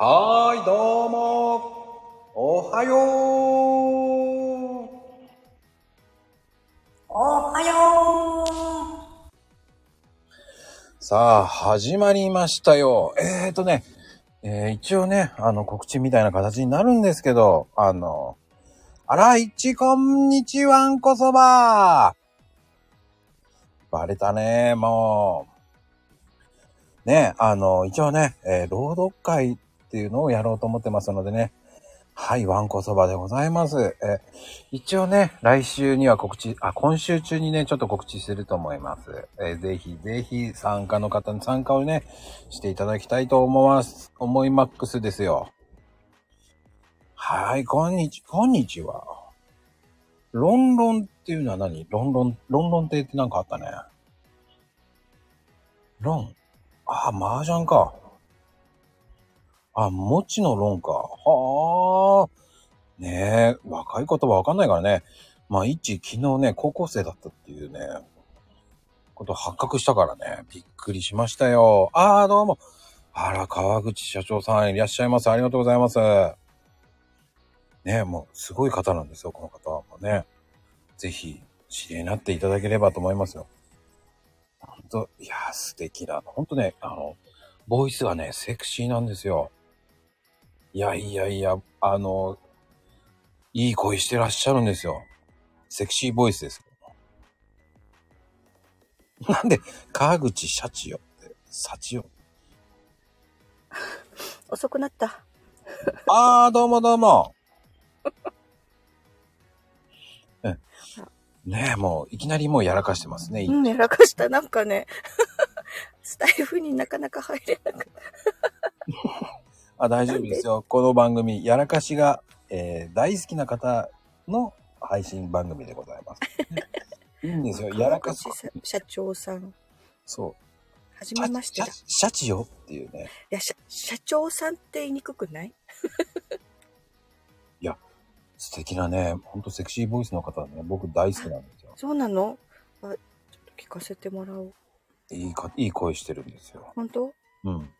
はーい、どうも。おはよう。おはよさあ、始まりましたよ。えーとね、えー一応ね、あの、告知みたいな形になるんですけど、あの、あら、いち、こんにちはんこそばバレたね、もう。ね、あの、一応ね、えー朗読会っていうのをやろうと思ってますのでね。はい、わんこそばでございます。え一応ね、来週には告知、あ、今週中にね、ちょっと告知すると思います。えぜひぜひ参加の方に参加をね、していただきたいと思います。思いマックスですよ。はい、こんにち、こんにちは。ロンロンっていうのは何？ロンロン、ロンロン亭ってなんかあったね。ロン。あ、麻雀か。あ、もちのロンか。はあ。ねえ、若い言葉わかんないからね。まあ、一、昨日ね、高校生だったっていうね、こと発覚したからね、びっくりしましたよ。ああ、どうも。あら、川口社長さんいらっしゃいます。ありがとうございます。ねえ、もう、すごい方なんですよ、この方もね。ぜひ、知り合いになっていただければと思いますよ。ほんと、いや、素敵な、ほんとね、あの、ボイスがね、セクシーなんですよ。いやいやいや、あの、いい声してらっしゃるんですよ。セクシーボイスです。なんで、川口シャチよって、サチよ。う 遅くなった。あー、どうもどうも。うんねえ、もう、いきなりもうやらかしてますね。うん、やらかした。なんかね、スタイフになかなか入れなかった。あ、大丈夫ですよ。この番組、やらかしが、えー大好きな方の配信番組でございます。いいんですよ。やらかす川。口社長さん、そう。はじめましてだ。いシャシャチよっていうね。や、社社長さんって言いにくくない？素敵なね、ほんとセクシーボイスの方ね、僕大好きなんですよ。そうなの？あ、ちょっと聞かせてもらおう。いいか、いい声してるんですよ。本当？うん。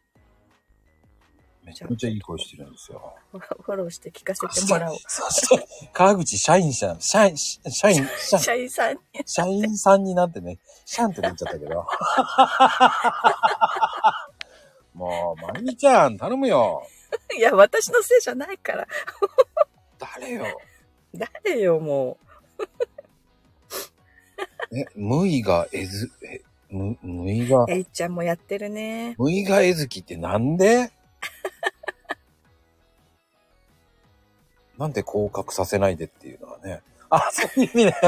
めちゃめちゃいい声してるんですよ。フォローして聞かせてもらおう。そして、川口社員さん、社員、社員、社社員さんに。社員さんになってね、シャンってなっちゃったけど。もう、まゆみちゃん、頼むよ。いや、私のせいじゃないから。誰よ。誰よ、もえ、無意がえず、え、む、無意がう。、えいちゃんもやってるね。無意がえずきってなんで？なんで降格させないでっていうのはね。あ、そういう意味ね。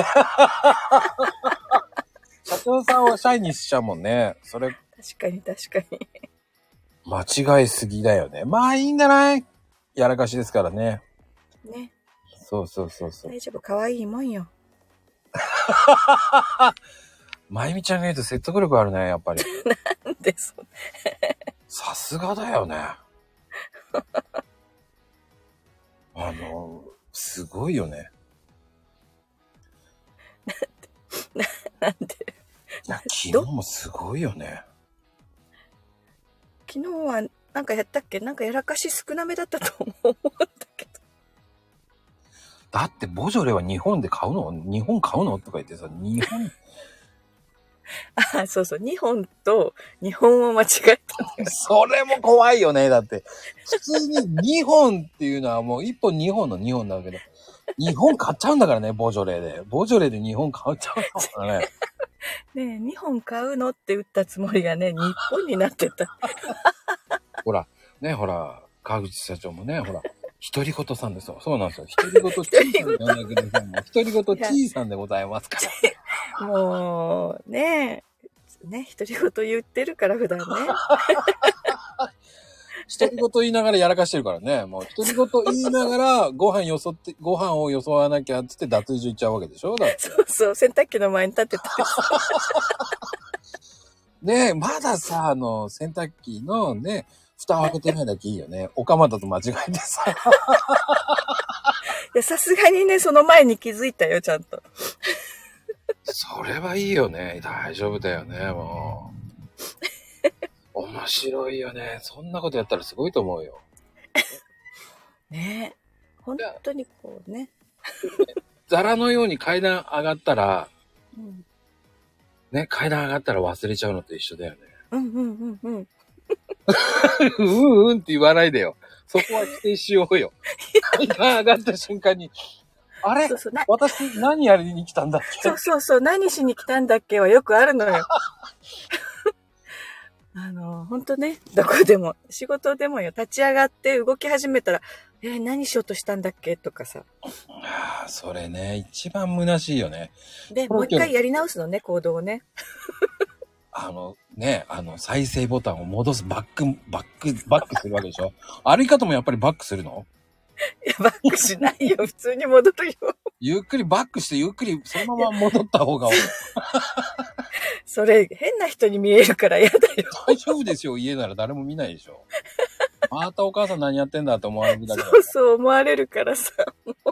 社長さんを社員にしちゃうもんね。それ、確かに確かに。間違いすぎだよね。まあいいんじゃない？やらかしですからね。ね。そうそうそうそう。大丈夫、可愛いもんよ。まゆみちゃんが言うと説得力あるね、やっぱり。なんでそさすがだよね。あの、すごいよね。なんでいや、昨日もすごいよね。昨日はなんかやったっけ？なんかやらかし少なめだったと思うんだけど。だって、ボジョレは日本で買うの？日本買うの？とか言ってさ、日本、あ、そうそう。日本と日本を間違えた。それも怖いよね。だって、普通に2本っていうのはもう1本2本の2本だけど、日本買っちゃうんだからね、ボジョレで。ボジョレで日本買っちゃうんだからね。ねえ、日本買うのって打ったつもりがね、日本になってた。ほら、ね、ほら、川口社長もね、ほら、独り言さんですよ。そうなんですよ。独り言ちーさんで呼んでください。独り言ちーさんでございますから。もう、ねえ、ね、独り言言ってるから普段ね。独り言言いながらやらかしてるからね。もう独り言言いながらご飯よそって、ご飯をよそわなきゃっつって脱衣所行っちゃうわけでしょだ。そうそう、洗濯機の前に立ってた。ねえ、まださ、あの、洗濯機のね、蓋を開けてないだけいいよね。お釜だと間違えてさ。いや、さすがにね、その前に気づいたよ、ちゃんと。それはいいよね。大丈夫だよね、もう。面白いよね。そんなことやったらすごいと思うよ。ね本当にこうね。ザラのように階段上がったら、うんね、階段上がったら忘れちゃうのと一緒だよね。うんうんうんうん。うんうんって言わないでよ。そこは否定しようよ。階段上がった瞬間に、あれ？そうそう。な私何やりに来たんだっけ？そうそうそう。何しに来たんだっけ？はよくあるのよ。あの、本当ね、どこでも、仕事でもよ、立ち上がって動き始めたら、えー何しようとしたんだっけ？とかさ。ああ、それね、一番虚しいよね。で、もう一回やり直すのね、行動をね。あの、ね、あの、再生ボタンを戻す、バック、バック、バックするわけでしょ？歩き方もやっぱりバックするの？いや、バックしないよ。普通に戻るよ。ゆっくりバックして、ゆっくりそのまま戻った方がそれ、変な人に見えるから嫌だよ。大丈夫ですよ。家なら誰も見ないでしょ。またお母さん何やってんだって思われるだけだそうそう思われるからさ。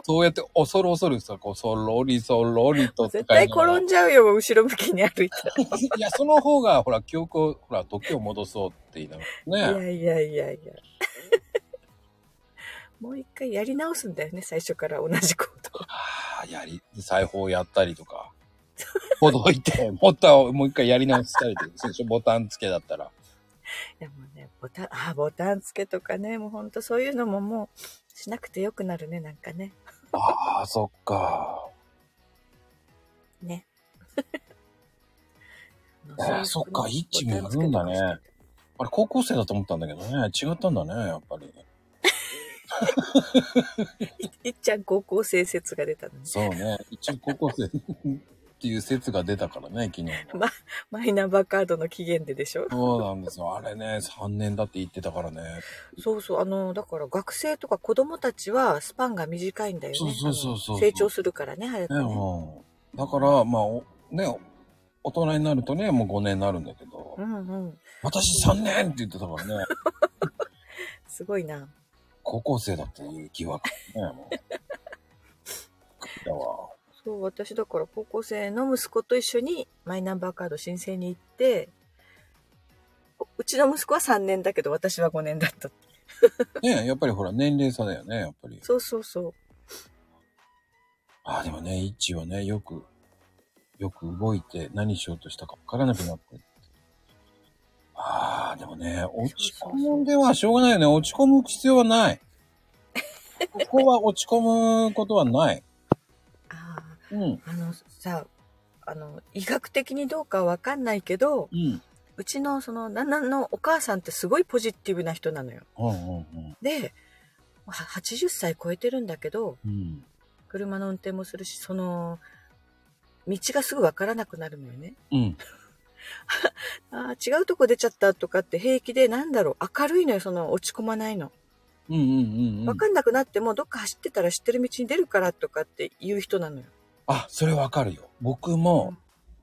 そうやって恐る恐るさ、こう、そろりそろりと絶対転んじゃうよ、後ろ向きに歩いたら。いや、その方が、ほら、記憶を、ほら、時を戻そうって言いながらね。いやいやいやいや。もう一回やり直すんだよね、最初から同じ行動。はあ、やり、裁縫やったりとか。ほどいて、もっともう一回やり直したりとか、最初ボタン付けだったら。でもね、ボタン、あ、ボタン付けとかね、もうほんとそういうのももうしなくてよくなるね、なんかね。ああ、そっか。ね。えーそっか、イッチもやるんだね。あれ、高校生だと思ったんだけどね。違ったんだね、やっぱり。いっちゃん高校生説が出たのね。そうね。一応高校生っていう説が出たからね、昨日。マイナンバーカードの期限ででしょ？そうなんですよ。あれね、3年だって言ってたからね。そうそう、あの、だから学生とか子供たちはスパンが短いんだよね。そうそうそうそう成長するからね、早くね、ね。うん。だから、まあ、おね、大人になるとね、もう5年になるんだけど、うんうん。私3年って言ってたからね、すごいな。高校生だっていう疑惑ね、もう。だわ。そう、私だから高校生の息子と一緒にマイナンバーカード申請に行って、おうちの息子は3年だけど私は5年だった。ねやっぱりほら、年齢差だよね、やっぱり。そうそうそう。ああ、でもね、一はね、よく、よく動いて何しようとしたか分からなくなって。ああ、でもね、落ち込むんではしょうがないよね。落ち込む必要はない。ここは落ち込むことはない。あうん。あ、あのさ、あの、医学的にどうかわかんないけど、うん。うちのその旦那のお母さんってすごいポジティブな人なのよ。うんうんで、は80歳超えてるんだけど、うん。うん。車の運転もするし、その、道がすぐわからなくなるのよね。うん。ああ、違うとこ出ちゃったとかって平気で、なんだろう、明るいのよ、その落ち込まないの。うんうんうんうん。わかんなくなっても、どっか走ってたら知ってる道に出るからとかって言う人なのよ。あ、それわかるよ。僕も、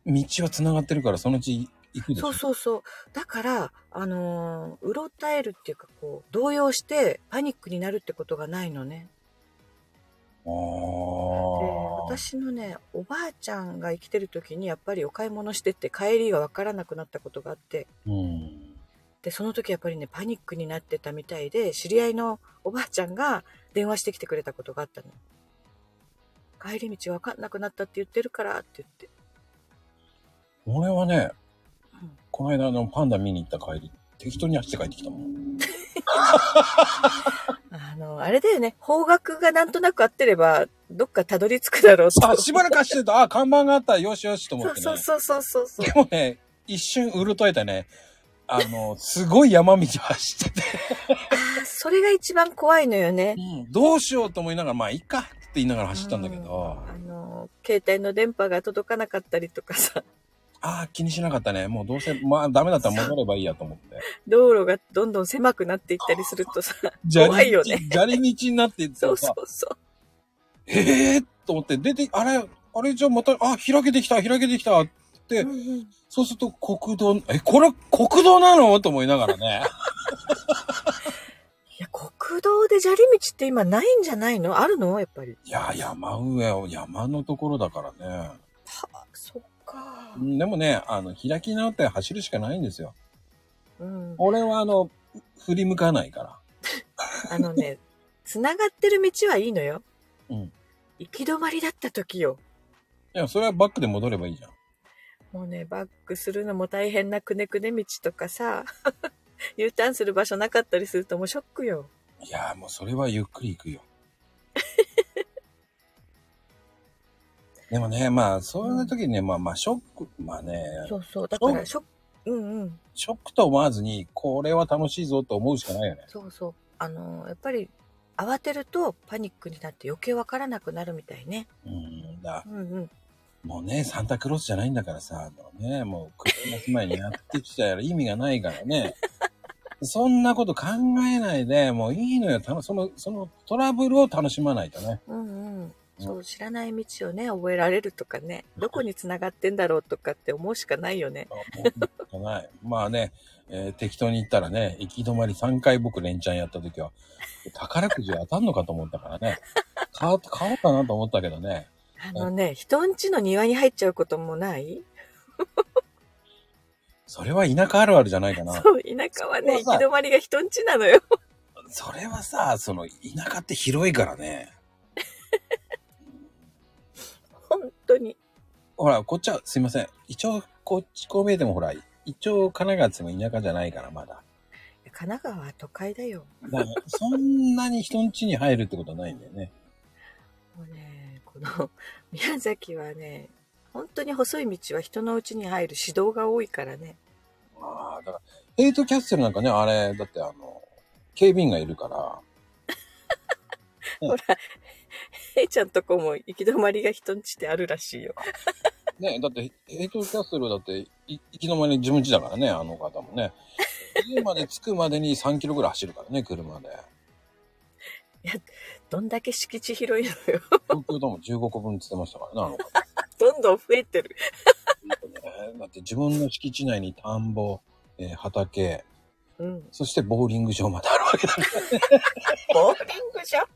道は繋がってるから、そのうち行くでしょ。そうそうそう。だから、あのーうろたえるっていうか、こう、動揺してパニックになるってことがないのね。あで、あ。私のね、おばあちゃんが生きてる時に、やっぱりお買い物してって帰りがわからなくなったことがあって、うん。で、その時やっぱりね、パニックになってたみたいで、知り合いのおばあちゃんが電話してきてくれたことがあったの。帰り道わかんなくなったって言ってるからって言って。俺はねうん、この間あのパンダ見に行った帰り、適当に走って帰ってきたもん。あの、あれだよね、方角がなんとなく合ってれば、どっかたどり着くだろうと。あ、しばらく走ってると、あ、看板があった、よしよしと思ってね。そうそうそうそうそうで。もね、一瞬うるとえたね。あの、すごい山道走ってて、ああ、それが一番怖いのよね。うん、どうしようと思いながら、まあ、いいか言いながら走ったんだけど、あの、携帯の電波が届かなかったりとかさ、ああ、気にしなかったね。もうどうせ、まあ、ダメだったら戻ればいいやと思って。道路がどんどん狭くなっていったりするとさ、怖いよね。砂利道になっていってさそう、そうそう。ええー、と思って、出て、あれ、あれじゃあまた、あ、開けてきた、開けてきたって、うんうんそうすると国道、え、これ国道なの？と思いながらね。いや、国道で砂利道って今ないんじゃないの？あるの？やっぱり。いや、山上を、山のところだからね。はあ、そっかう。んでもね、あの、開き直って走るしかないんですよ。うん。俺はあの、振り向かないから。あのね、繋がってる道はいいのよ。うん。行き止まりだった時よ。いや、それはバックで戻ればいいじゃん。もうね、バックするのも大変なくねくね道とかさ、U ターンする場所なかったりするともうショックよ。いや、もうそれはゆっくり行くよ。でもね、まあ、そういう時にね、まあまあ、ショック、まあね、そうそう。だからショック、うんうん。ショックと思わずに、これは楽しいぞと思うしかないよね。そうそう。あの、やっぱり慌てるとパニックになって余計わからなくなるみたいね。うんだ。うんうん。もうね、サンタクロースじゃないんだからさ、もうね、もうクリスマス前にやってきたら意味がないからね。そんなこと考えないで、もういいのよ。たのその、そのトラブルを楽しまないとね。うんうん。そう、知らない道をね、覚えられるとかね、どこに繋がってんだろうとかって思うしかないよね。もうない。まあね、えー適当に言ったらね、行き止まり3回僕連チャンやった時は、宝くじ当たんのかと思ったからね。買おうかなと思ったけどね。あのね、人ん家の庭に入っちゃうこともない？それは田舎あるあるじゃないかな。そう、田舎はね、行き止まりが人ん家なのよ。それはさ、その田舎って広いからね。本当に。ほら、こっちは、すいません。一応、こっち、こう見えてもほら、一応、神奈川っても田舎じゃないから、まだ。神奈川は都会だよ。だそんなに人ん家に入るってことはないんだよね。もうね、この 宮崎はね、本当に細い道は人の家に入る指導が多いからね。ああ、だから、ヘイトキャッスルなんかね、あれ、だってあの、警備員がいるから、ほら、へいちゃんとこも行き止まりが人ん家ってあるらしいよ。ね、だって、ヘイトキャッスルだって、い行きの間に自分家だからね、あの方もね。家まで着くまでに3キロぐらい走るからね、車で。どんだけ敷地広いのよ。東京ドーム15個分って言ってましたからね、あの方。どんどん増えてる。ねだって自分の敷地内に田んぼ、えー畑、うん。そしてボーリング場まであるわけだから。ボーリングじゃん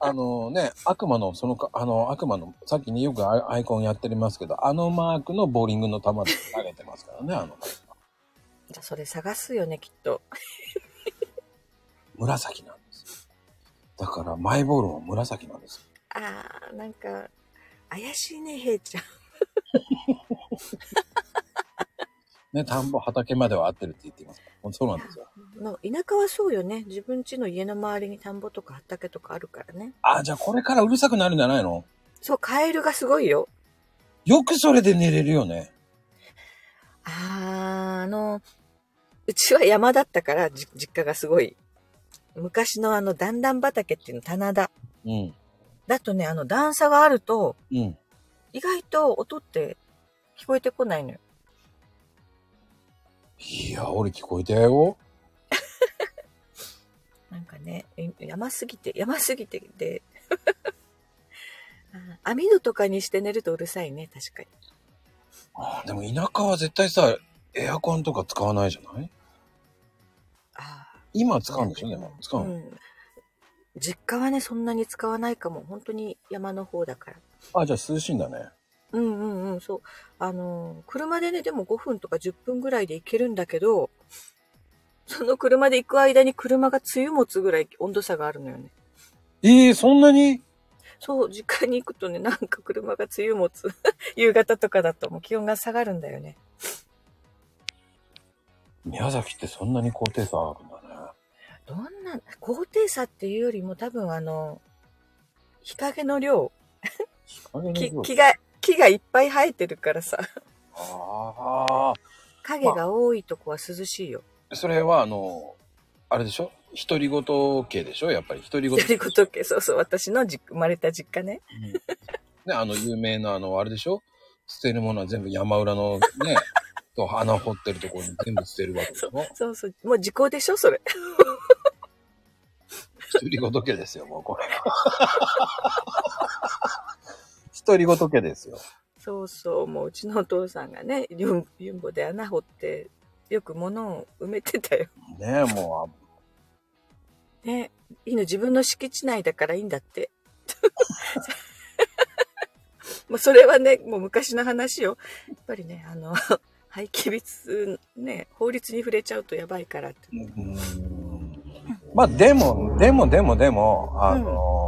あのね、悪魔の、そのか、あの、悪魔の、さっきによくアイアイコンやってますけど、あのマークのボーリングの球で投げてますからね、あの方。じゃあそれ探すよね、きっと。紫な。だから、マイボールも紫なんです。あー、なんか、怪しいね、へいちゃん。ね、田んぼ、畑までは合ってるって言っています。そうなんですよ。の田舎はそうよね。自分家の家の周りに田んぼとか畑とかあるからね。あ、じゃあこれからうるさくなるんじゃないの？そう、カエルがすごいよ。よくそれで寝れるよね。あー、あの、うちは山だったから、じ実家がすごい。昔のあの段々畑っていうの、棚田。うん。だとね、あの段差があると、うん。意外と音って聞こえてこないのよ。いや、俺聞こえたよ。なんかね、え山すぎて、山すぎてで、あ網戸とかにして寝るとうるさいね、確かに。あでも田舎は絶対さ、エアコンとか使わないじゃない？あ今あ。使うんでしょ、でも。使うの、ん。実家はね、そんなに使わないかも。本当に山の方だから。あ、じゃあ涼しいんだね。うんうんうん、そう。あのー、車でね、でも5分とか10分ぐらいで行けるんだけど、その車で行く間に車が梅雨持つぐらい温度差があるのよね。ええそんなに？そう、実家に行くとね、なんか車が梅雨持つ。夕方とかだともう気温が下がるんだよね。宮崎ってそんなに高低差あるんだね。どんな、高低差っていうよりも多分あの、日陰の量、木木木が、木がいっぱい生えてるからさ、あ影が多いとこは涼しいよ。あ。それは、あの、あれでしょ？独り言系でしょ？やっぱり。独り言。やりごとけ、そうそう、私の実生まれた実家ね。うん。ね、あの、有名な、あの、あれでしょ？捨てるものは全部山裏のね、と穴掘ってるところに全部捨てるわけでしょ？そうそう、もう時効でしょ、それ。独り言家ですよ、もうこれ。独り言家ですよ。そうそう、もううちのお父さんがね、ユンユンボで穴掘って、よく物を埋めてたよ。ねもね、いいの、自分の敷地内だからいいんだって。もうそれはね、もう昔の話よ。やっぱりね、あの、廃棄物、ね、法律に触れちゃうとやばいからって。う。まあでも、でもでもでも、あのー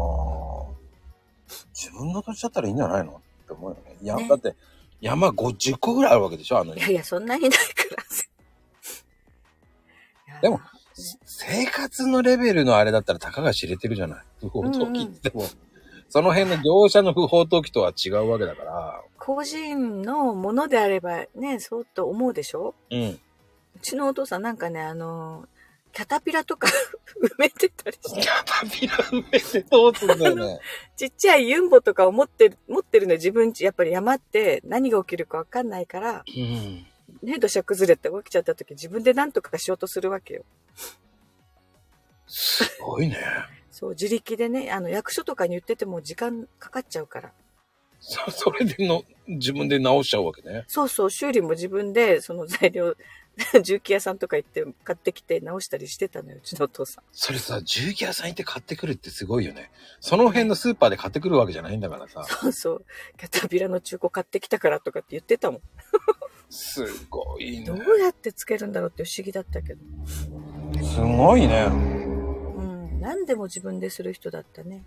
自分の土地だったらいいんじゃないのって思うよね。いや、ねだって山50個ぐらいあるわけでしょ？あのいやいや、そんなにないから。でも、生活のレベルのあれだったらたかが知れてるじゃない？不法投棄っても、その辺の業者の不法投棄とは違うわけだから。個人のものであればね、そうと思うでしょ？うん。うちのお父さんなんかね、あの、キャタピラとか 埋めてたりしてキ、ャタピラ埋めてどうすんだよね。ちっちゃいユンボとかを持ってる、持ってるの自分ち、やっぱり山って何が起きるかわかんないから、うん。ね、土砂崩れって起きちゃった時自分で何とかしようとするわけよ。すごいね。そう、自力でね、あの、役所とかに言ってても時間かかっちゃうから。そそれでの、自分で直しちゃうわけね。そうそう、修理も自分で、その材料、重機屋さんとか行って買ってきて直したりしてたのよ、うちのお父さん。それさ、重機屋さん行って買ってくるってすごいよね。その辺のスーパーで買ってくるわけじゃないんだからさ。そうそう、キャタピラの中古買ってきたからとかって言ってたもん。すごいねど。うやってつけるんだろうって不思議だったけど。すごいね。うん、何でも自分でする人だったね。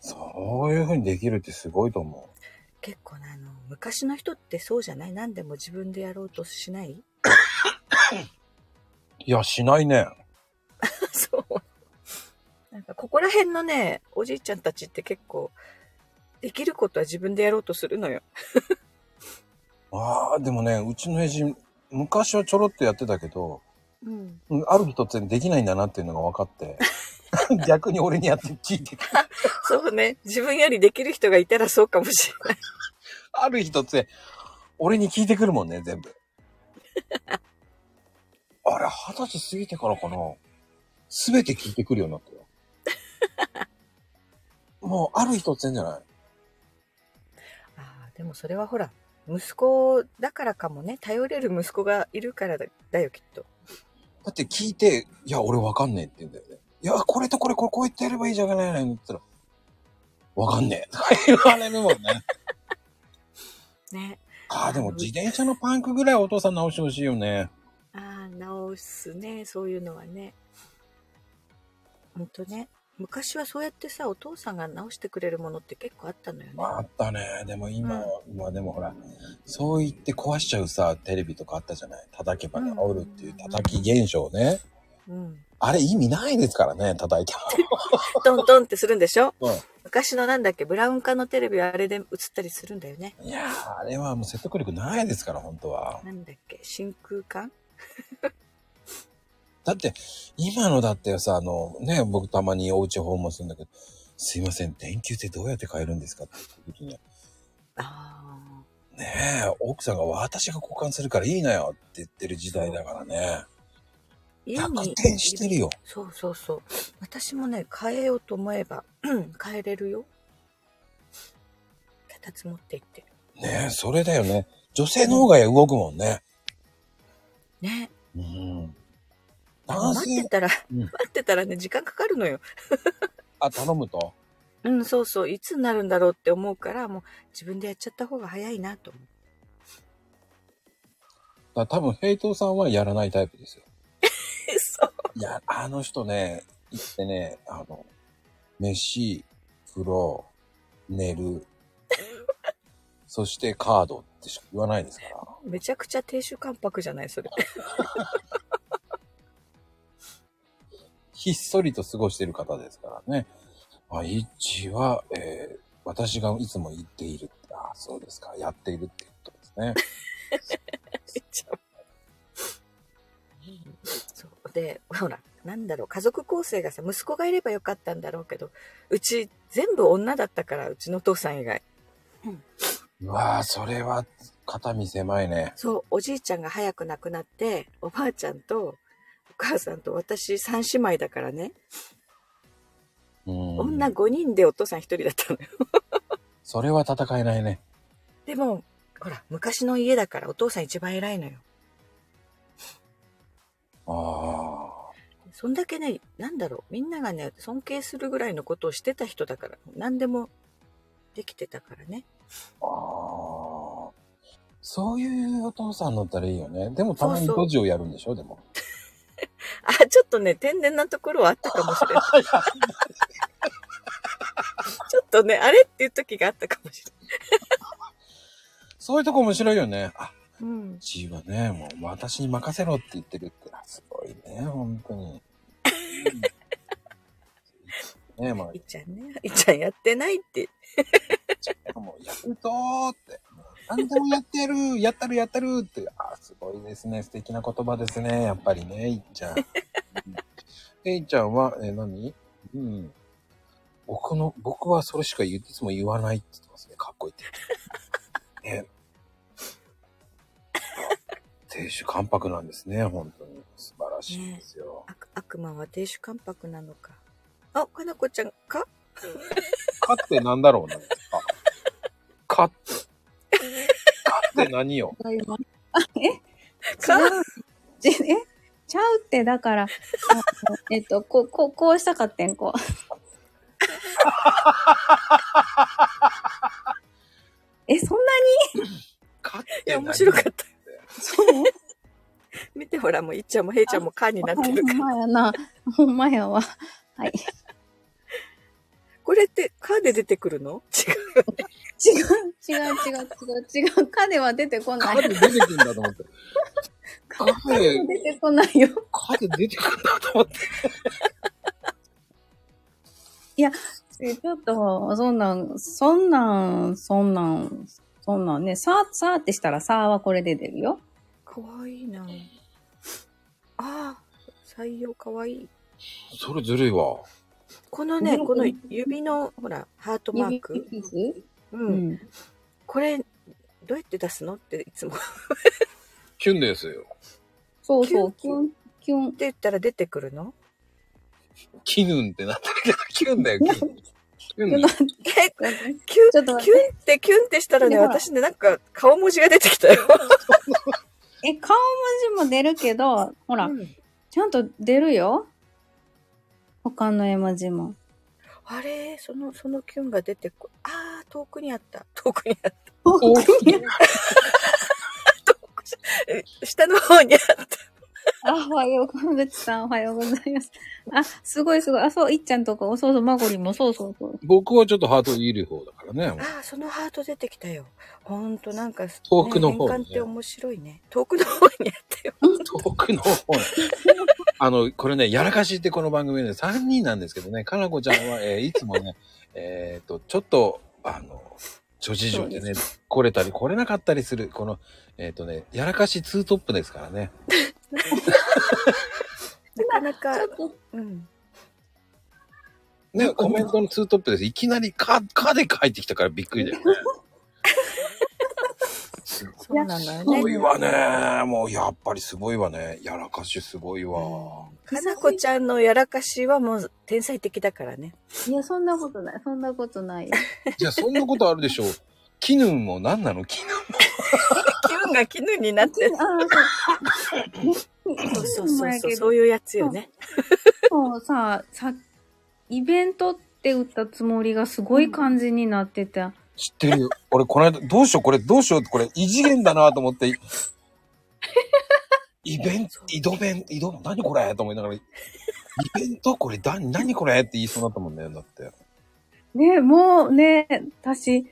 そういう風にできるってすごいと思う。結構ね、あの、昔の人ってそうじゃない？何でも自分でやろうとしない？いや、しないね。そう。なんか、ここら辺のね、おじいちゃんたちって結構、できることは自分でやろうとするのよ。ああ、でもね、うちの親父、昔はちょろっとやってたけど、うん。うんある日突然できないんだなっていうのが分かって、逆に俺にやって聞いてくる。そうね。自分よりできる人がいたらそうかもしれない。ある日突然、俺に聞いてくるもんね、全部。あれ、二十歳過ぎてからかな。すべて聞いてくるようになったよ。もう、ある日突然じゃない？ああ、でもそれはほら、息子だからかもね。頼れる息子がいるからだだよ、きっと。だって聞いて、いや、俺わかんねえって言うんだよね。いや、これとこれ、これこうやってやればいいじゃないのって言ったら、わかんねえ。とか言われるもんね。ね。ああ、でも自転車のパンクぐらいお父さん直してほしいよね。ああ、直すね。そういうのはね。ほんとね。昔はそうやってさ、お父さんが直してくれるものって結構あったのよね。あったね。でも今、今でもほら、そう言って壊しちゃうさ、テレビとかあったじゃない。叩けば治るっていう叩き現象ね。うん。あれ意味ないですからね、叩いて トントンってするんでしょ？も。昔のなんだっけ、ブラウン管のテレビはあれで映ったりするんだよね。いやー、あれはもう説得力ないですから、本当は。なんだっけ、真空管？だって、今のだってさ、あの、ね、僕たまにお家訪問するんだけど、すいません、電球ってどうやって変えるんですかって時に、あねえ、奥さんが私が交換するからいいなよって言ってる時代だからね。あ。家逆に。転してるよ。そうそうそう。私もね、変えようと思えば、うん変えれるよ。脚立持って行って。ねえ、それだよね。女性の方が動くもんね。ね。うん。待って、たら、うん待ってたらね、時間かかるのよ。あ、頼むと？うん、そうそう。いつになるんだろうって思うから、もう自分でやっちゃった方が早いなと思う。多分、平等さんはやらないタイプですよ。いや、あの人ね、行ってね、あの、飯、風呂、寝る、そしてカードってしか言わないですから。めちゃくちゃ亭主関白じゃないそれ。ひっそりと過ごしている方ですからね。あ、イッチは、えー私がいつも言っているって。あ、そうですか。やっているってことですね。そう。で、ほら、なんだろう、家族構成がさ、息子がいればよかったんだろうけど、うち全部女だったから、うちのお父さん以外。うわぁ、それは肩身狭いね。そう、おじいちゃんが早く亡くなって、おばあちゃんと、お母さんと私三姉妹だからね、うん。女5人でお父さん1人だったのよ。それは戦えないね。でも、ほら、昔の家だからお父さん一番偉いのよ。あそんだけね、なんだろう、みんながね、尊敬するぐらいのことをしてた人だから、何でもできてたからね。あ。ああ。そういうお父さんだったらいいよね。でもたまにそうそうドジをやるんでしょ？でも。あちょっとね、天然なところはあったかもしれな い。ちょっとね、あれっていう時があったかもしれそういうとこ面白いよね。あ、ない。うん。G はね、もう私に任せろって言ってるって、あすごいね、本当に。うんねまあいっちゃんね。いっちゃんやってないって。もうやるとーって、何でもやってやる、やったるやったるって、あ、すごいですね。素敵な言葉ですね。やっぱりね、いっちゃん。うんえいちゃんは、え、何？うん。僕の、僕はそれしか言ういつも言わないって言ってますね。かっこいいって。え。亭主関白なんですね。本当に。素晴らしいですよ。悪悪魔は亭主関白なのか。あ、かなこちゃんか？かってなんだろうな。か？かって。かって何よ？か違うちえ？ちゃうって、だから、えっと、こう、こう、こうしたかってん、こう。え、そんなかって面白かった。そ う見てほら、もういっちゃんもへいちゃんもかになってるかほんら。まやな。ほんまやわ。はい。これって、かで出てくるの？違う。違う、違う、違う、違う、違う。かでは出てこない。カで出てくんだと思って。カで、出てこないよ。カで出てくんだと思って。えちょっと、そんなん、そんなん、そんなん、そんなんね、さー、さーってしたらさーはこれで出るよ。かわいいなああ、採用かわいい。それずるいわ。このね、この指？の、ほら、ハートマーク。指ピース？う。うんん。これ、どうやって出すのっていつも。っキュンですよ。そうそう、キュン、キュン。て言ったら出てくるの？キヌンってなってるけど、キュンだよ、キュン。キュンちょっと待ってえ、キュン、ちょっと待キュンって、キュンってしたらね、私ね、なんか、顔文字が出てきたよ。え、顔文字も出るけど、ほら、うんちゃんと出るよ。他の絵文字も。あれ？その、そのキュンが出てこ、ああ、遠くにあった。遠くにあった。お え下の方にあった。あ、おはよう、かぶちさん、おはようございます。あ、すごいすごい。あ、そう、いっちゃんとか、そうそう、まごりも、そうそうそう。僕はちょっとハートいる方だからね。ああ、そのハート出てきたよ。ほんと、なんか、ね、遠くの方変換って面白いね。遠くの方にあったよ。遠くの方。あの、これね、やらかしってこの番組で3人なんですけどね、かなこちゃんは、えーいつもね、えっ、と、ちょっと、あの、諸事情でね、来れたり来れなかったりする、この、えっ、とね、やらかしツートップですからね。なかなかうん。ね、コメントのツートップです。いきなりか、かで帰ってきたからびっくりだよね。そうなのよすごいね。わね。もうやっぱりすごいわね。やらかしすごいわ。かなこちゃんのやらかしはもう天才的だからね。いや、そんなことない、そんなことないよ。じゃあそんなことあるでしょう。キヌンも何なの？キヌが絹になってる。あそう。そうそうそうそう、そういうやつよね。そうさ、さ、イベントって打ったつもりがすごい感じになってた。知ってるよ。俺この間、どうしよう、これどうしようって、これ異次元だなと思って。イベント、井戸弁、井戸、何これ？と思いながら、イベント？これだ、何これ？って言いそうになったもんね、だって。ね、もうね、私、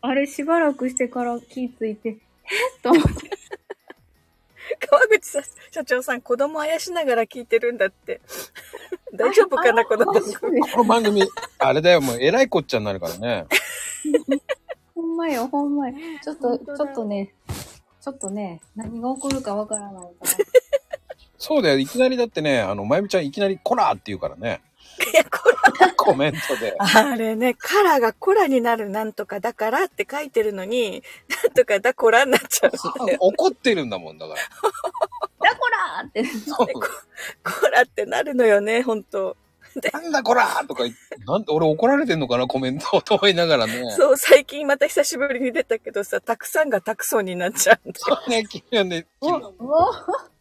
あれしばらくしてから気ついて、と思って。川口さ社長さん、子供あやしながら聞いてるんだって。大丈夫かな、この番組。この番組、あれだよ、もう偉いこっちゃになるからね。ほんまよ、ほんまよ。ちょっと、ちょっとね、ちょっとね、何が起こるかわからないから。そうだよ、いきなりだってね、あの、まゆみちゃんいきなりコラーって言うからね。いや、これ、コメントで。あれね、カラがコラになるなんとかだからって書いてるのに、なんとかだコラになっちゃうんだよ。怒ってるんだもんだから。だこらーって。コラってなるのよね、ほんと。なんだこらーとか言って、なんで俺怒られてんのかな、コメントと思いながらね。そう、最近また久しぶりに出たけどさ、たくさんがたくさんになっちゃうんだよ。そうね、昨日ね、お、昨日お、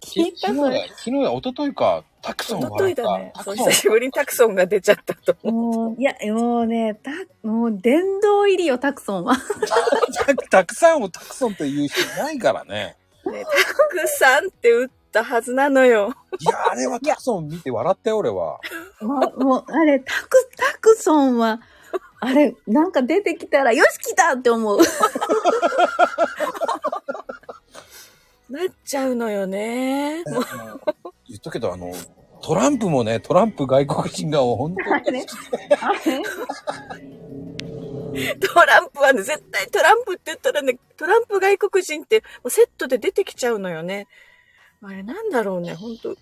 聞いた昨日昨日や、一昨日か、タクソン一昨日だね。そう、久しぶりにタクソンが出ちゃったと思う。もう、いや、もうね、た、もう、殿堂入りよ、タクソンは。た たくさんをタクソンって言う人いないからね。ね、たくさんって打ったはずなのよ。いや、あれはタクソン見て笑ったよ、俺は。ま、もう、あれ、タク、タクソンは、あれ、なんか出てきたら、よし来たって思う。なっちゃうのよね。言っとくけど、あの、トランプもね、トランプ外国人が本当にあれあれ？トランプはね、絶対トランプって言ったらね、トランプ外国人ってセットで出てきちゃうのよね。あれなんだろうね、ほんと。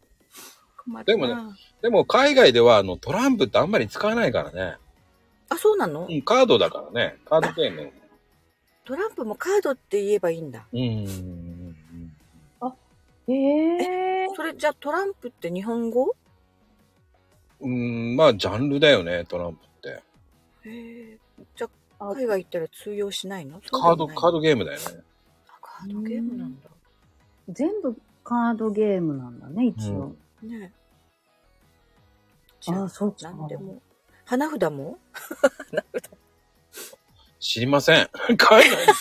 困でもねでも海外ではあのトランプってあんまり使わないからね。あ、そうなの？うん、カードだからね。カードゲーム。トランプもカードって言えばいいんだ。うんうんうん。ええそれじゃあトランプって日本語？うん、まあ、ジャンルだよね、トランプって。へえ。じゃあ海外行ったら通用しないの？カード、カード。ドゲームだよね。あカードゲームなんだ。全部カードゲームなんだね、一応。ねああ、そうか。なんでも。花札も？花 札知りません。海外で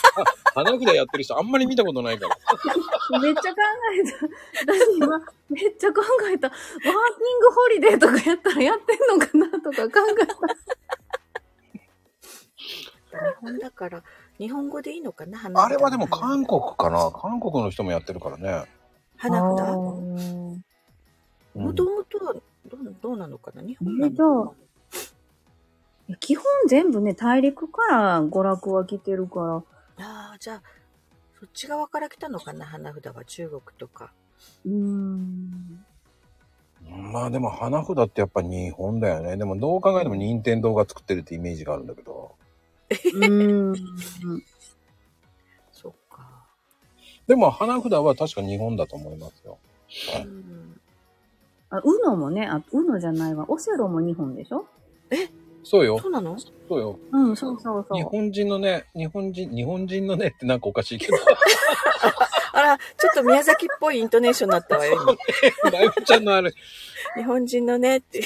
花札やってる人あんまり見たことないから。めっちゃ考えた。私今、めっちゃ考えた。ワーキングホリデーとかやったらやってんのかなとか考えた。日本だから、日本語でいいのかな？花札あれはでも韓国かな？韓国の人もやってるからね。花札うんもともとはどうどうなのかな？日本なえーのかいや基本全部ね、大陸から娯楽は来てるから。なああ、じゃあ、そっち側から来たのかな？花札は中国とか。うーん。まあでも花札ってやっぱ日本だよね。でもどう考えても任天堂が作ってるってイメージがあるんだけど。うん。そっか。でも花札は確か日本だと思いますよ。うん。あ、ウノもね、あ、ウノじゃないわ。オセロも日本でしょえそうよそ。うなのそうよ。うん、そうそうそう。日本人のね、日本人、日本人のねってなん。かおかしいけど。あら、ちょっと宮崎っぽいイントネーションになったわよ、今ライブちゃん。のあれ。日本人のねって。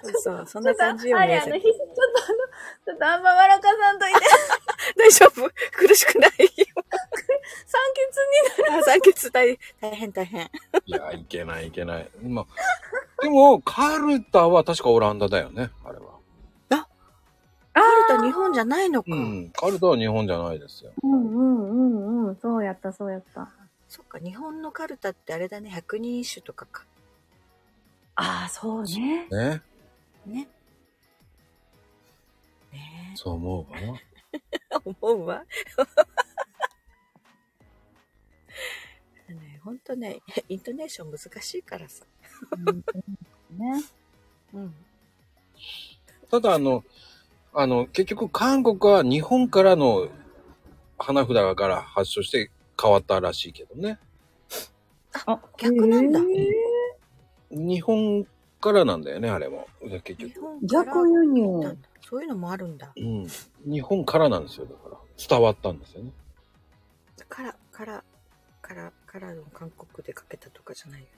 そうそう、そんな感じよ、あれ、あの、宮崎。ひちょっとあの、ちょっとあんま笑かさんといて、大丈夫苦しくないよ。酸欠になる。あ、酸欠大大変大変。いや、いけないいけない。まあ、でも、カルタは確かオランダだよね、あれは。カルタ日本じゃないのか。うん。カルタは日本じゃないですよ。うんうんうんうん。そうやった、そうやった。そっか、日本のカルタってあれだね、百人一首とかか。ああ、そうね。ね。ね。ねそう思うわ 思うわ。ね、ほんとね、イントネーション難しいからさ。うんね。うん。ただ、あの、あの、結局、韓国は日本からの花札から発祥して変わったらしいけどね。あ、逆なんだへー日本からなんだよね、あれも。で結日局。本から逆輸入。そういうのもあるんだ。うん。日本からなんですよ、だから。伝わったんですよね。から、から、から、からの韓国でかけたとかじゃないよね。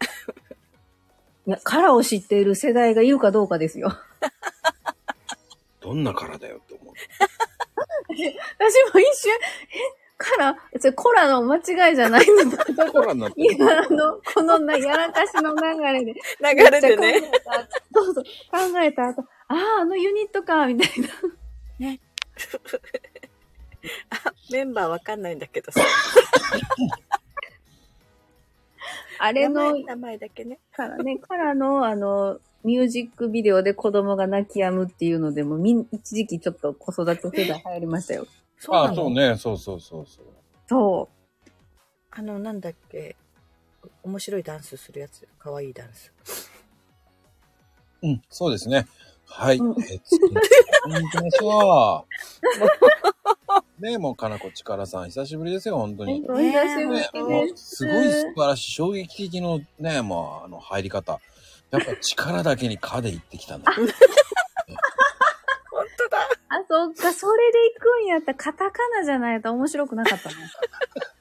いや、カラを知っている世代が言うかどうかですよ。どんなからだよって思う。私も一瞬、え、カラ、それコラの間違いじゃないのかだからになってる。今、あの、このな、やらかしの流れで。流れでね。めっちゃ考えた後。そうそう。考えた後、ああ、あのユニットか、みたいな。メンバーわかんないんだけどさ。あれの名前、名前だけね。からね、からの、あの、ミュージックビデオで子供が泣き止むっていうのでも、みん、一時期ちょっと子育て世代流行りましたよ。ああ、そうなの？そうね。そうそうそうそう。そあの、なんだっけ？面白いダンスするやつ。かわいいダンス。うん、そうですね。はい。うんえー、次に行きましょう。ねもう、かなこちからさん、久しぶりですよ、本当う。に。お久しぶりね、もう。すごい素晴らしい、衝撃的のね、もう、あの、入り方。やっぱ力だけにかで行ってきたんだ。そっか、それで行くんやったら、カタカナじゃないと面白くなかったな。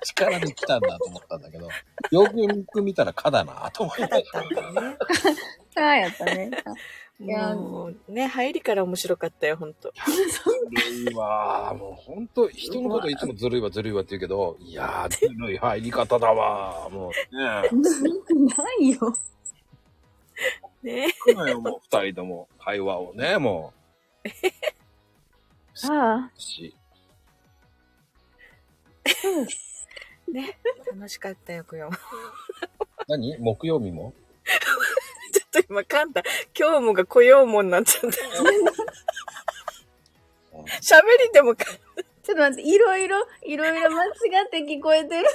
力で来たんだと思ったんだけど、よく見たらかだなと思ってかだったんだよね。ああ、やったね。やもうね、入りから面白かったよ、ほんと。ずるいわ。もうほんと、人のこといつもずるいわずるいわって言うけど、いやー、ずるい入り方だわ。もうね。ないよ。ね。行くなよ、もう二人とも会話をね、も ああう。。し、ね。楽しかったよ、くよ。何？木曜日も？ちょっと今噛んだ。今日もが来ようもんになっちゃった。喋りでもか、ちょっと待って、いろいろ、いろいろ間違って聞こえてる。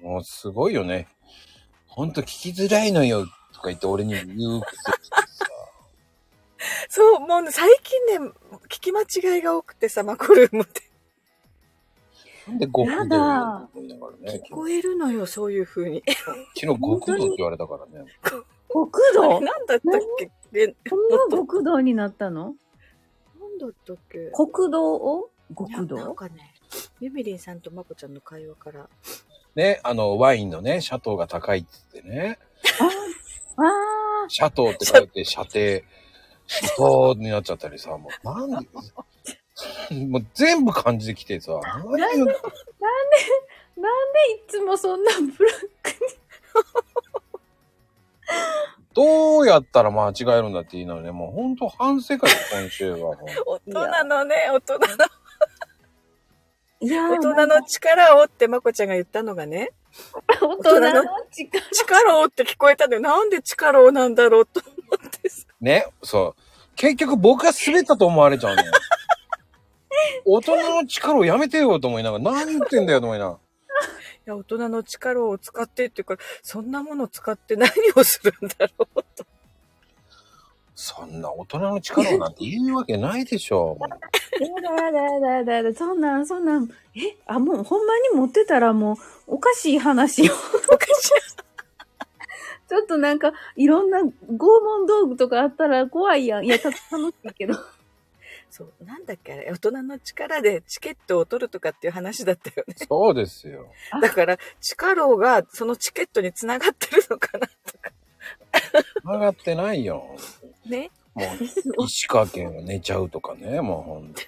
もうすごいよね。ほんと聞きづらいのよ、とか言って俺に言うくせ。そう、もうね最近ね、聞き間違いが多くてさ、マコルームって。なんで極道って思いながらね。聞こえるのよ、そういう風に。昨日極道って言われたからね。極道？なんだったっけ？え、こんな極道になったの？なんだったっけ？国道？を極いやなん道かね、ゆみりんさんとまこちゃんの会話から、ね、あの、ワインのね、シャトーが高いって言ってね。ああ、シャトーって書いて、射程、シャトーになっちゃったりさ、もう、なんで、もう全部漢字で来てさ、何をなんで？いつもそんなブラック どうやったら間違えるんだって言いながらね、もうほんと反省会今週は。もう 大人のね、大人の、いやー大人の力をってまこちゃんが言ったのがね、大人の力。力をって聞こえたのよ。なんで力をなんだろうと。ね、そう。結局僕が滑ったと思われちゃうのよ。大人の力をやめてよと思いながら、何言ってんだよと思いながら。いや、大人の力を使ってっていうから、そんなものを使って何をするんだろうと。そんな大人の力をなんて言うわけないでしょ。もうやだやだやだやだやだ、そんなん、そんなん、え、あ、もうほんまに持ってたらもう、おかしい話よ。おかしい。ちょっとなんか、いろんな拷問道具とかあったら怖いやん。いや、た楽しいけど。そう、なんだっけあれ、大人の力でチケットを取るとかっていう話だったよね。そうですよ。だから、力がそのチケットにつながってるのかなとか。上がってないよ。ね？もう、石川県は寝ちゃうとかね、もうほんと。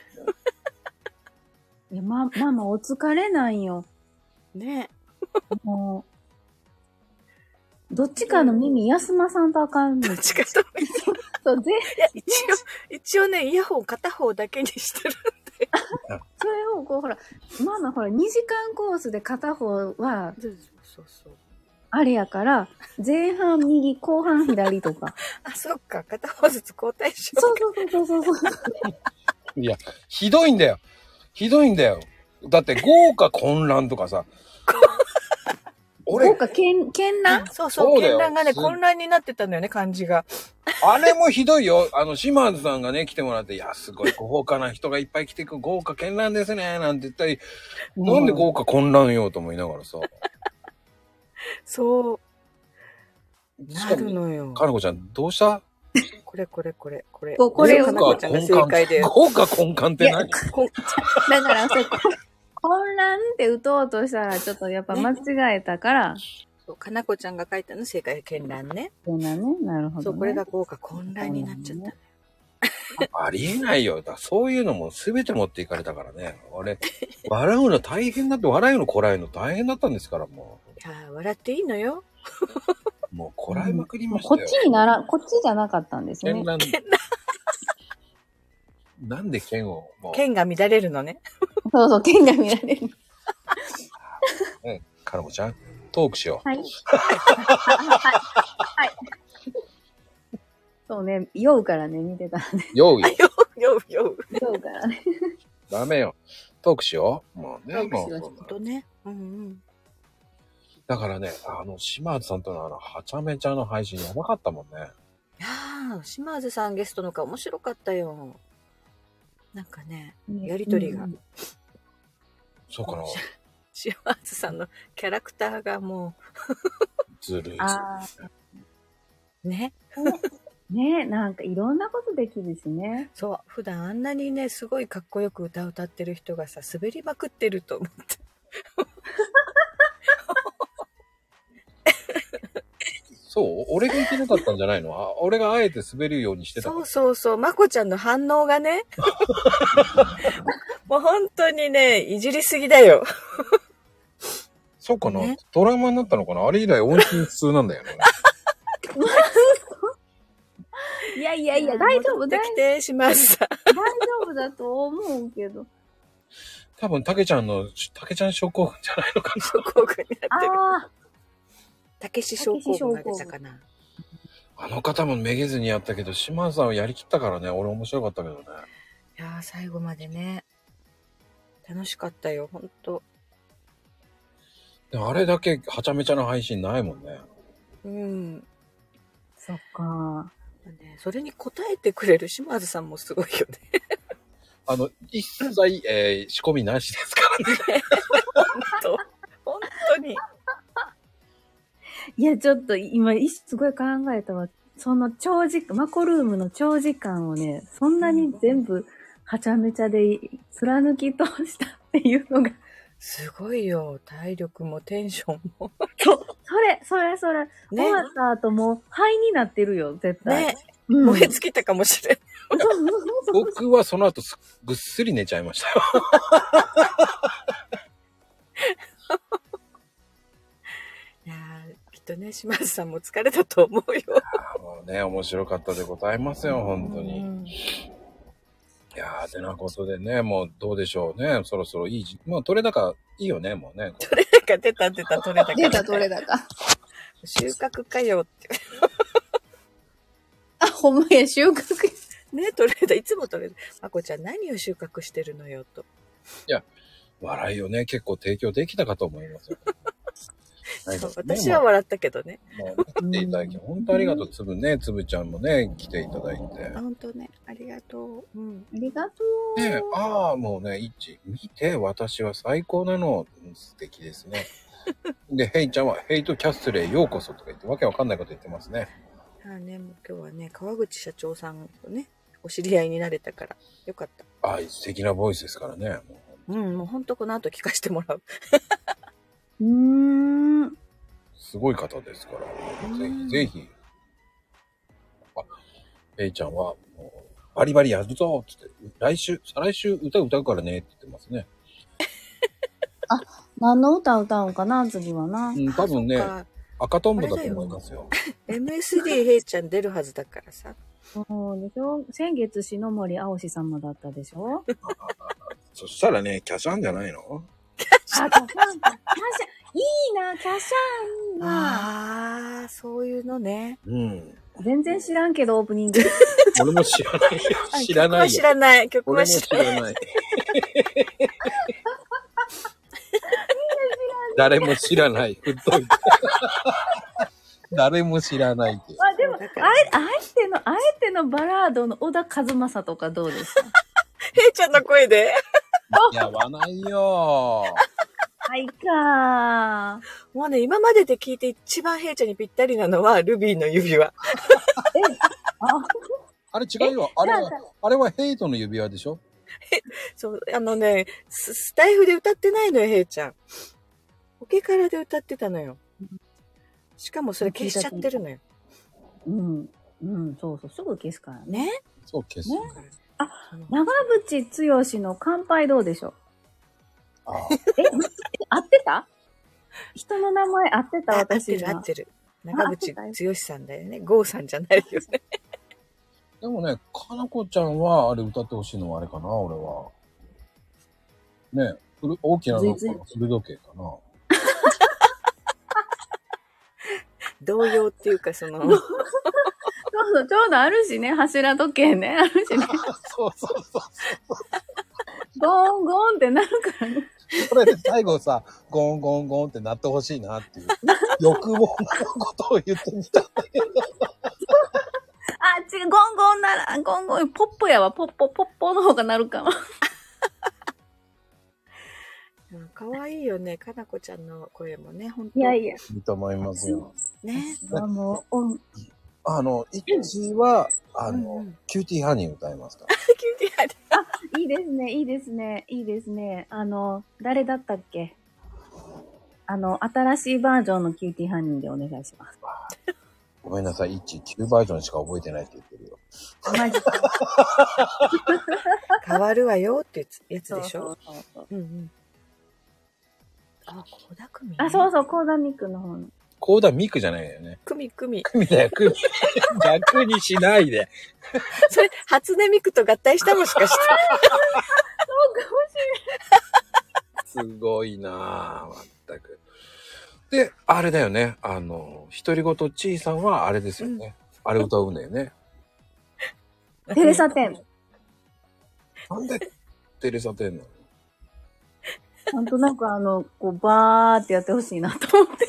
いや、ま、ママお疲れなんよ。ね。もう、どっちかの耳休まさんとあかんの。どっちかと。そう、ぜ、一応、一応ね、イヤホン片方だけにしてる。それをこう、ほら、ママほら、2時間コースで片方は、そうそう。あれやから、前半右、後半左とか。あ、そっか。片方ずつ交代しよそうそうそうそうそう。いや、ひどいんだよ。ひどいんだよ。だって豪華混乱とかさ。俺豪、華絢絢爛？う。そうそう。そうだよ絢爛がね、す混乱になってたんだよね、漢字が。あれもひどいよ。あの、島津さんがね、来てもらって、いや、すごい豪華な人がいっぱい来てく、豪華絢爛ですね、なんて言ったり、なんで豪華混乱よと思いながらさ。そう。なるのよ。かなこちゃん、どうした？これこれこれ、これ。ここれをかなこちゃんが正解で。豪華根幹って何？だから、そう、こ混乱って打とうとしたら、ちょっとやっぱ間違えたから、そうかなこちゃんが書いたの正解、絢爛ね。そうなね？なるほど、ね。そう、これが豪華混乱になっちゃった。ありえないよ。だそういうのも全て持っていかれたからね。俺、笑うの大変だって、笑うのこらえるの大変だったんですから、もいやー笑っていいのよ。う。もうこらえまくりましこたよ。っちになら、こっちじゃなかったんですね絢。爛。なんで剣を、もう、剣が乱れるのね。そうそう、剣が見られる。ね、かなこちゃん、トークしよう。はい。はい。そうね、酔うからね、見てたらね。ようよ。ようよう。酔うからね。ダメよ。トークしよう。もうね、トークしようもうほんとね。うんうん。だからね、あの、島津さんとのあの、はちゃめちゃの配信やばかったもんね。いやー、島津さんゲストの顔面白かったよ。なんかね、やりとりがうんそうかな。島津 さんのキャラクターがもずるい。ね。あ、ねなんかいろんなことできるしね。そう、普段あんなにね、すごいかっこよく歌歌ってる人がさ、滑りまくってると思って。そそう？俺がいけなかったんじゃないの？あ俺があえて滑るようにしてたからそうそうそう、まこちゃんの反応がね。もう本当にね、いじりすぎだよ。そうかな、ねトラウマになったのかな？あれ以来音信不通なんだよね。いやいやいや、大丈夫、大戻ってきて、島津さん。大丈夫だと思うけど。多分、たけちゃんの、たけちゃん症候群じゃないのかな？症候群になってる。たけし症候群が出たかな。あの方もめげずにやったけど、島津さんはやりきったからね、俺面白かったけどね。いやー、最後までね。楽しかったよ、ほんと。でもあれだけはちゃめちゃな配信ないもんね。うん。そっか。ね、それに応えてくれる島津さんもすごいよね。あの、一切、えー仕込みなしですからね。と本当に。いや、ちょっと今、いすごい考えたわ。その長時間、マコルームの長時間をね、そんなに全部、はちゃめちゃで貫き通したっていうのが、すごいよ。体力もテンションも。そう、それ、それ、それ、ね終わった後もう灰になってるよ、絶対。ね、うん、燃え尽きたかもしれん。僕はその後すぐっすり寝ちゃいましたよ。とね、島津さんも疲れたと思うよ。もうね、面白かったでございますよ、本当に。うんいやー、てなことでね、もうどうでしょうね。そろそろいい時、もう取れ高いいよね、もうね。取れ高出た出た取れ高。出た、取れたか。収穫かよって。あ、ほんまや、収穫。ね、取れた。いつも取れた。まこちゃん何を収穫してるのよと。笑いをね、結構提供できたかと思いますよ。私は笑ったけどね。もう来ていただき、本当ありがとう。つぶね、つぶちゃんもね、来ていただいて。本当ね、ありがとう。うん。ありがとう。ねああ、もうね、いち、見て、私は最高なの。うん素敵ですね。で、ヘイちゃんは、ヘイトキャッスルへようこそとか言って、わけわかんないこと言ってますね。ああね、もう今日はね、川口社長さんとね、お知り合いになれたから、よかった。ああ、素敵なボイスですからね。もううん、もうほんとこの後聞かせてもらう。うーん。すごい方ですから、ぜひぜひ。あ、ヘイちゃんは、もうバリバリやるぞっつって、来週、再来週歌歌うからねって言ってますね。何の歌歌うんかな、次はな。うん、多分ね赤とんぼだと思いますよ。MSD ヘイちゃん出るはずだからさ。そうでしょ？先月、篠森青志様だったでしょ？そしたらね、キャシャンじゃないの？あ、キャシャンか。キャシャン。いいな、キャシャンいいな。ああ、そういうのね。うん。全然知らんけど、オープニング。俺も知らないよ。知らない知よ。らない。曲は知らない。知らない。誰も知らない。ふっといて。誰も知らないって。あ、でも、あえあえての、あえてのバラードの小田和正とかどうですか？ヘイちゃんの声で やわないよ。はいかもうね、今までで聞いて一番ヘイちゃんにぴったりなのは、ルビーの指輪。あ、あれ違うよ。あれはあれはヘイトの指輪でしょ？そう、あのね、ススタイフで歌ってないのよ、ヘイちゃん。オケカラで歌ってたのよ。しかもそれ消しちゃってるのよ。うん。うん、そうそう、すぐ消すからね。ねそう、消す。ねあ長渕剛の乾杯どうでしょう？ああえ、合ってた？人の名前合ってたあ合って私がる合っ。てる。長渕剛さんだよね。ゴーさんじゃないよね。でもね、かなこちゃんは、あれ歌ってほしいのはあれかな、俺は。ね、ふる大きなのかずいな、古時計かな。童謡っていうか、その、そうそう、ちょうどあるしね、柱時計ね、あるしね。そうそうそう。ゴーンゴーンってなるからね。これで最後さ、ゴンゴンゴンってなってほしいなっていう、欲望のことを言ってみたんだけど。あ、違う、ゴンゴンなら、ゴンゴン、ポッポやわ、ポッポ、ポッポの方がなるかも。うん可愛いよね。かなこちゃんの声もね、本当いやいや。いいと思いますよ。ね。あもう、うんあの、一は、あの、うんうんキューティーハニー歌いますか キューティーハニーいいですね、いいですね、いいですね。あの、誰だったっけ？あの、新しいバージョンのキューティーハニーでお願いします。ごめんなさい、1、9バージョンしか覚えてないって言ってるよ。マジか。変わるわよってやつでしょ？そうそうそううんうん。あ、コダクミあ、そうそう、コーダミックの方の。コーダミクじゃないよね。クミクミ。クミだよ、クミ。逆にしないで。それ、初音ミクと合体したもしかして。すごいなぁ、まったく。で、あれだよね。あの、独り言ちいさんはあれですよね。あれ歌うんだよね。テレサテン。なんでテレサテンなの？なんとなくあの、こう、バーってやってほしいなと思って。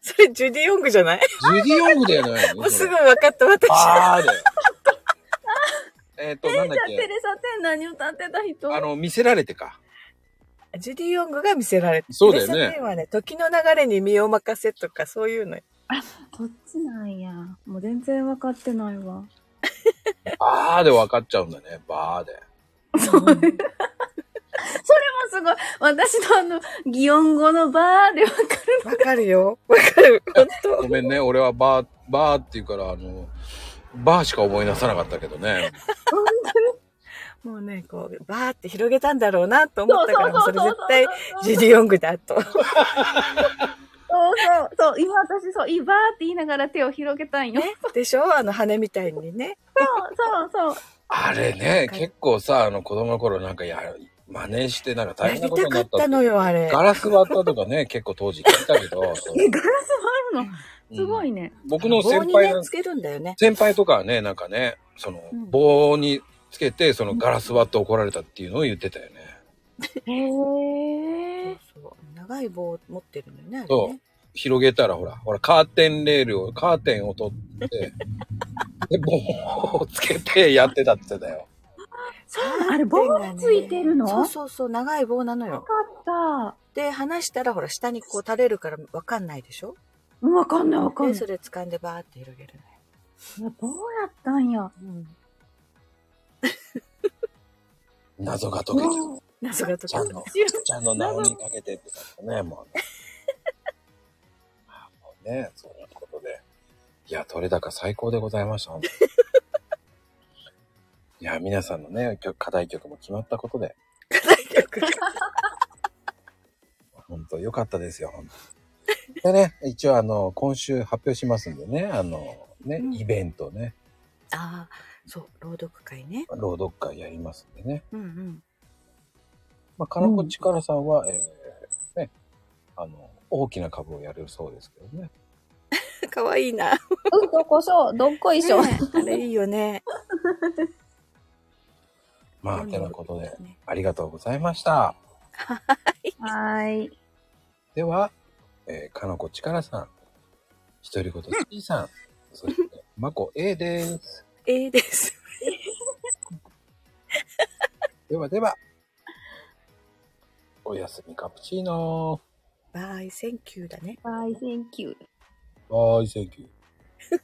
それ、ジュディ・ヨングじゃない？ジュディ・ヨングだよね。もうすぐ分かった、私。あーだよ。えっと、なんだっじゃあ、テけ。レサテン何歌ってた人？あの、見せられてか。ジュディ・ヨングが見せられてそうだよねテレサテンはね、時の流れに身を任せとか、そういうの。そっちなんや？もう全然分かってないわ。あーで分かっちゃうんだね。バーで。それもすごい。私のあの、擬音語のバーで分かる。わかるよ。わかる。本当ごめんね。俺はバー、バーって言うから、あの、バーしか思い出さなかったけどね。もうね、こう、バーって広げたんだろうなと思ったから、もうそれそうそう絶対、ジュディ・ヨングだと。そうそう、そう、今私そう、いいバーって言いながら手を広げたんよ。ね。でしょ？あの羽みたいにね。そうそうそう。あれね、結構さ、あの、子供の頃なんかや、真似してなんか大や変なことになったたのよ、あれ。ガラス割ったとかね、結構当時聞いたけど。え、ガラス割るの？すごいね。ね。僕の先輩の、ねつけるんだよね。先輩とかはね、なんかね、その、うん棒につけて、そのガラス割って怒られたっていうのを言ってたよね。へえ。そうそう長い棒を持ってるのよね、あれそうね。広げたらほら、ほら、カーテンレールを、カーテンを取って、で、棒をつけてやってたって言ってたよ。そう、あれ棒がついてるの？そうそうそう、長い棒なのよ。よかった。で、離したらほら、下にこう垂れるからわかんないでしょ？うんわかんないわかんで、ないそ。れ掴んでバーって広げるいや棒やったんや。のよ。うん。謎が解けた。謎が解ちゃんの、ちゃんの名にかけてって言ったね、もうね。あもうね、そういうことで。いや、取れ高最高でございました。いや、皆さんのね、曲課題曲も決まったことで、く。本当良かったですよ、本当でね、一応あの、今週発表しますんでね、あの、ね、うんイベントね、ああ、そう、朗読会ね。朗読会やりますんでね。うんうん。まあ、かなこちからさんは、えー、ね、あの、大きな株をやるそうですけどね。かわいいな。うん、どこそう、どっこいしょ。ねあれいいよね。まあ、うんてなことで、ねありがとうございました。はーい。では、えー、かなこちからさん、独り言ちいさん、そして、まこ A です。ええです。ではでは、おやすみカプチーノバイ、センキューだね。バイ、センキュー。ー。バイセンキュー。